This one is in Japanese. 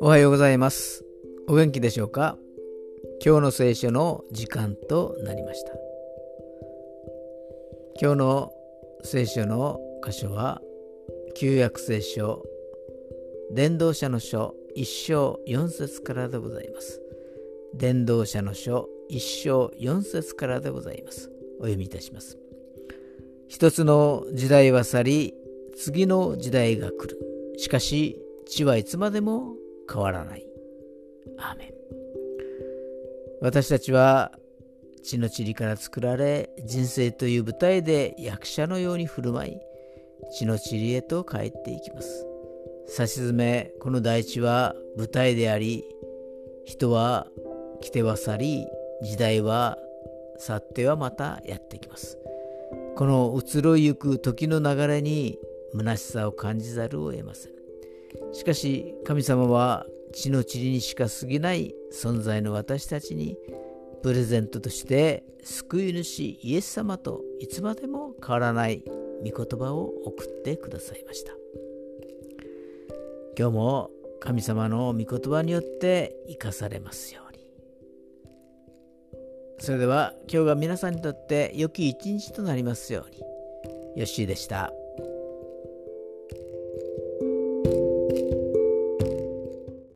おはようございます。お元気でしょうか？今日の聖書の時間となりました。今日の聖書の箇所は旧約聖書伝道者の書一章四節からでございます。伝道者の書一章四節からでございます。お読みいたします。一つの時代は去り次の時代が来る。しかし地はいつまでも変わらない。アーメン。私たちは血の塵から作られ人生という舞台で役者のように振る舞い血の塵へと帰っていきます。さしずめこの大地は舞台であり人は来ては去り時代は去ってはまたやってきます。この移ろいゆく時の流れに虚しさを感じざるを得ません。しかし神様は地の塵にしか過ぎない存在の私たちにプレゼントとして救い主イエス様といつまでも変わらない御言葉を送ってくださいました。今日も神様の御言葉によって生かされますよそれでは今日が皆さんにとって良き一日となりますようによッしーでした。